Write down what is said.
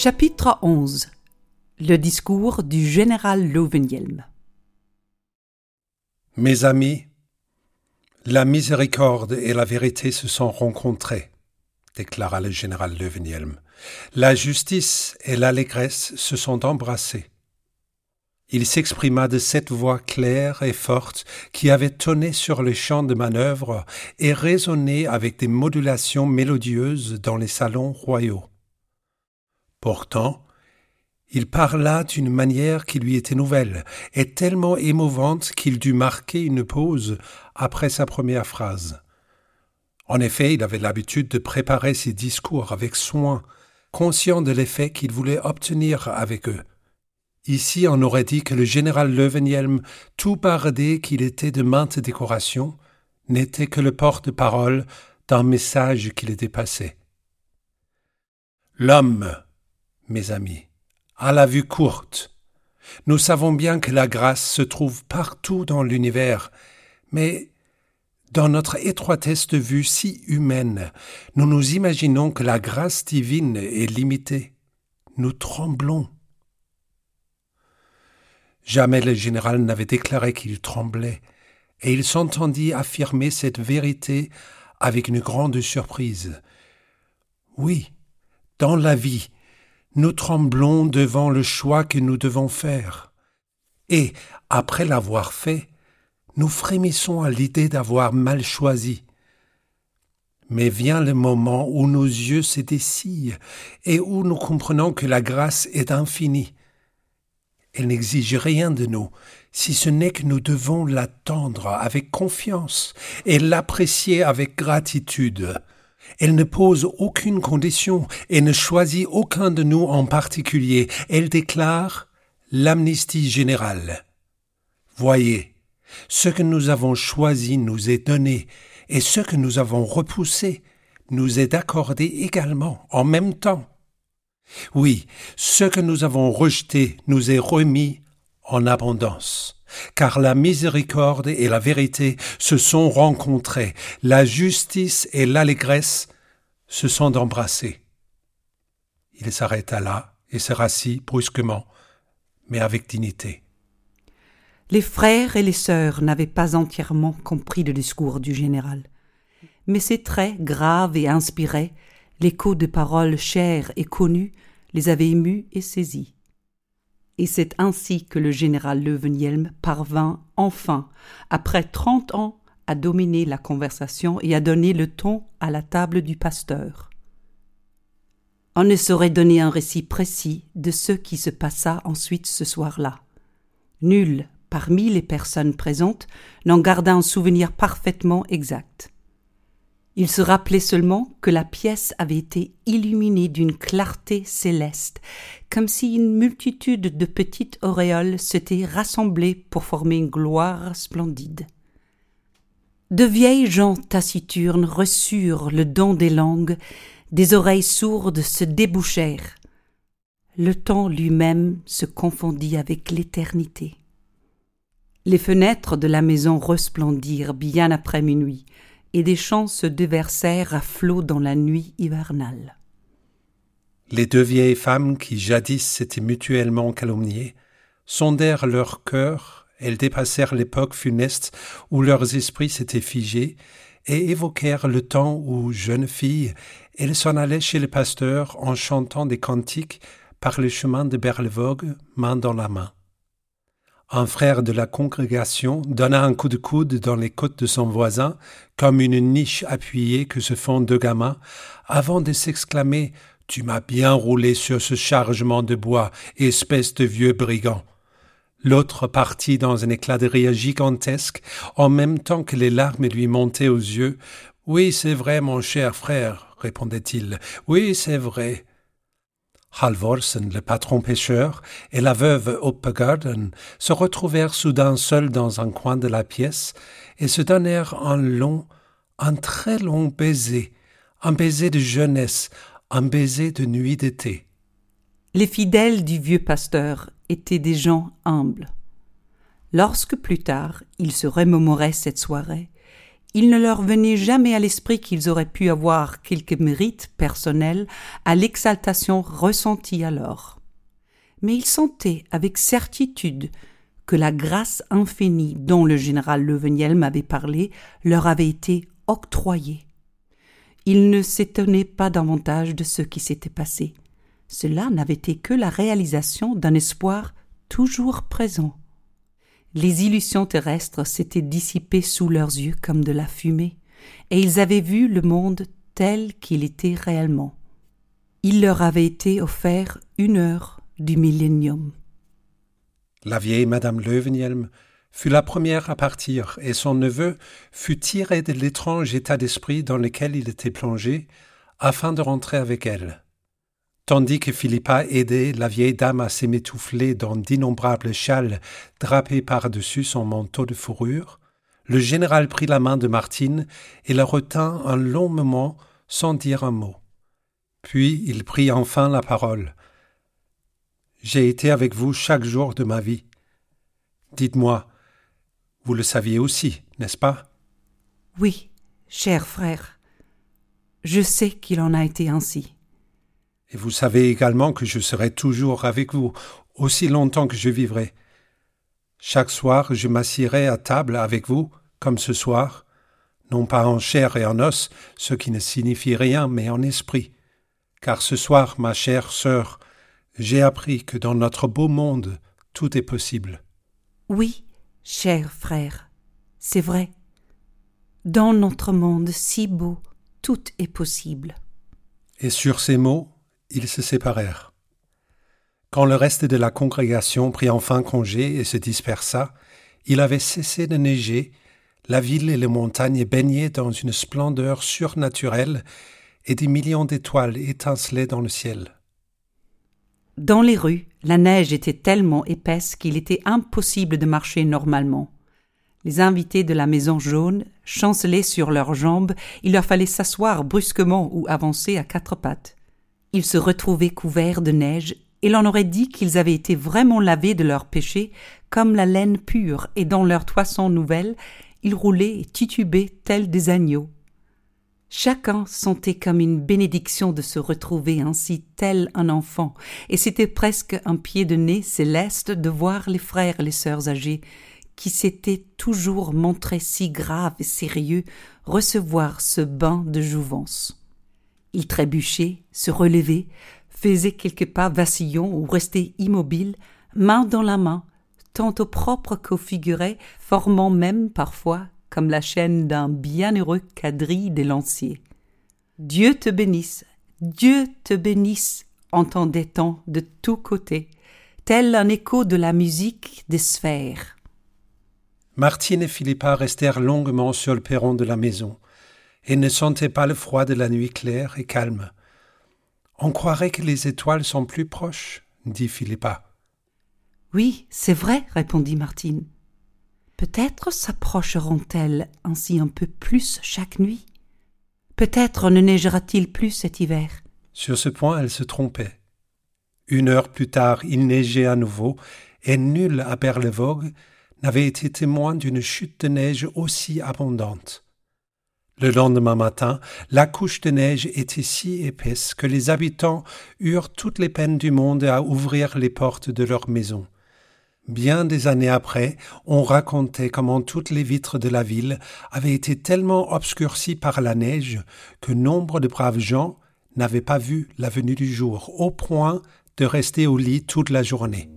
Chapitre 11 Le discours du général Löwenhielm Mes amis, la miséricorde et la vérité se sont rencontrées, déclara le général Löwenhielm. La justice et l'allégresse se sont embrassées. Il s'exprima de cette voix claire et forte qui avait tonné sur le champ de manœuvre et résonné avec des modulations mélodieuses dans les salons royaux. Pourtant, il parla d'une manière qui lui était nouvelle et tellement émouvante qu'il dut marquer une pause après sa première phrase. En effet, il avait l'habitude de préparer ses discours avec soin, conscient de l'effet qu'il voulait obtenir avec eux. Ici, on aurait dit que le général Löwenhielm, tout bardé qu'il était de maintes décorations, n'était que le porte-parole d'un message qui le dépassait. L'homme, mes amis, a la vue courte. Nous savons bien que la grâce se trouve partout dans l'univers, mais dans notre étroitesse de vue si humaine, nous nous imaginons que la grâce divine est limitée. Nous tremblons. Jamais le général n'avait déclaré qu'il tremblait, et il s'entendit affirmer cette vérité avec une grande surprise. Oui, dans la vie, nous tremblons devant le choix que nous devons faire. Et, après l'avoir fait, nous frémissons à l'idée d'avoir mal choisi. Mais vient le moment où nos yeux se dessillent et où nous comprenons que la grâce est infinie. Elle n'exige rien de nous, si ce n'est que nous devons l'attendre avec confiance et l'apprécier avec gratitude. Elle ne pose aucune condition et ne choisit aucun de nous en particulier. Elle déclare l'amnistie générale. Voyez, ce que nous avons choisi nous est donné, et ce que nous avons repoussé nous est accordé également, en même temps. Oui, ce que nous avons rejeté nous est remis en abondance car la miséricorde et la vérité se sont rencontrées, la justice et l'allégresse se sont embrassées. Il s'arrêta là et se rassit brusquement, mais avec dignité. Les frères et les sœurs n'avaient pas entièrement compris le discours du général, mais ses traits graves et inspirés, l'écho de paroles chères et connues, les avaient émus et saisis et c'est ainsi que le général Löwenhielm parvint enfin, après trente ans, à dominer la conversation et à donner le ton à la table du pasteur. On ne saurait donner un récit précis de ce qui se passa ensuite ce soir-là. Nul, parmi les personnes présentes, n'en garda un souvenir parfaitement exact. Il se rappelait seulement que la pièce avait été illuminée d'une clarté céleste, comme si une multitude de petites auréoles s'étaient rassemblées pour former une gloire splendide. De vieilles gens taciturnes reçurent le don des langues, des oreilles sourdes se débouchèrent. Le temps lui-même se confondit avec l'éternité. Les fenêtres de la maison resplendirent bien après minuit, et des chants se déversèrent à flots dans la nuit hivernale. Les deux vieilles femmes qui jadis s'étaient mutuellement calomniées sondèrent leur cœur, elles dépassèrent l'époque funeste où leurs esprits s'étaient figés, et évoquèrent le temps où, jeunes filles, elles s'en allaient chez le pasteur en chantant des cantiques par le chemin de Berlevogue, main dans la main. Un frère de la congrégation donna un coup de coude dans les côtes de son voisin, comme une niche appuyée que se font deux gamins, avant de s'exclamer Tu m'as bien roulé sur ce chargement de bois, espèce de vieux brigand. L'autre partit dans un éclat de rire gigantesque, en même temps que les larmes lui montaient aux yeux. Oui, c'est vrai, mon cher frère, répondait-il. Oui, c'est vrai. Halvorsen, le patron pêcheur, et la veuve Uppegarden se retrouvèrent soudain seuls dans un coin de la pièce et se donnèrent un long, un très long baiser, un baiser de jeunesse, un baiser de nuit d'été. Les fidèles du vieux pasteur étaient des gens humbles. Lorsque plus tard ils se remémoraient cette soirée, il ne leur venait jamais à l'esprit qu'ils auraient pu avoir quelque mérite personnel à l'exaltation ressentie alors. Mais ils sentaient avec certitude que la grâce infinie dont le général Leveniel m'avait parlé leur avait été octroyée. Ils ne s'étonnaient pas davantage de ce qui s'était passé. Cela n'avait été que la réalisation d'un espoir toujours présent. Les illusions terrestres s'étaient dissipées sous leurs yeux comme de la fumée, et ils avaient vu le monde tel qu'il était réellement. Il leur avait été offert une heure du millénium. La vieille Madame Leuvenhelm fut la première à partir, et son neveu fut tiré de l'étrange état d'esprit dans lequel il était plongé, afin de rentrer avec elle. Tandis que Philippa aidait la vieille dame à s'émétouffler dans d'innombrables châles drapés par-dessus son manteau de fourrure, le général prit la main de Martine et la retint un long moment sans dire un mot. Puis il prit enfin la parole. J'ai été avec vous chaque jour de ma vie. Dites-moi, vous le saviez aussi, n'est-ce pas? Oui, cher frère. Je sais qu'il en a été ainsi. Et vous savez également que je serai toujours avec vous, aussi longtemps que je vivrai. Chaque soir, je m'assierai à table avec vous, comme ce soir, non pas en chair et en os, ce qui ne signifie rien, mais en esprit. Car ce soir, ma chère sœur, j'ai appris que dans notre beau monde, tout est possible. Oui, cher frère, c'est vrai. Dans notre monde si beau, tout est possible. Et sur ces mots, ils se séparèrent. Quand le reste de la congrégation prit enfin congé et se dispersa, il avait cessé de neiger, la ville et les montagnes baignaient dans une splendeur surnaturelle, et des millions d'étoiles étincelaient dans le ciel. Dans les rues, la neige était tellement épaisse qu'il était impossible de marcher normalement. Les invités de la maison jaune chancelaient sur leurs jambes, il leur fallait s'asseoir brusquement ou avancer à quatre pattes. Ils se retrouvaient couverts de neige, et l'on aurait dit qu'ils avaient été vraiment lavés de leurs péchés, comme la laine pure, et dans leurs toisons nouvelles, ils roulaient et titubaient tels des agneaux. Chacun sentait comme une bénédiction de se retrouver ainsi tel un enfant, et c'était presque un pied de nez céleste de voir les frères et les sœurs âgés, qui s'étaient toujours montrés si graves et sérieux, recevoir ce bain de jouvence. Il trébuchait, se relevait, faisait quelques pas vacillants ou restait immobile, main dans la main, tantôt propre qu'au figuré, formant même parfois comme la chaîne d'un bienheureux quadrille des lanciers. Dieu te bénisse, Dieu te bénisse, entendait-on de tous côtés, tel un écho de la musique des sphères. Martine et Philippa restèrent longuement sur le perron de la maison et ne sentaient pas le froid de la nuit claire et calme. On croirait que les étoiles sont plus proches, dit Philippa. Oui, c'est vrai, répondit Martine. Peut-être s'approcheront-elles ainsi un peu plus chaque nuit. Peut-être ne neigera-t-il plus cet hiver. Sur ce point, elle se trompait. Une heure plus tard, il neigeait à nouveau, et nul à Berlevogue n'avait été témoin d'une chute de neige aussi abondante. Le lendemain matin, la couche de neige était si épaisse que les habitants eurent toutes les peines du monde à ouvrir les portes de leur maison. Bien des années après, on racontait comment toutes les vitres de la ville avaient été tellement obscurcies par la neige que nombre de braves gens n'avaient pas vu la venue du jour, au point de rester au lit toute la journée.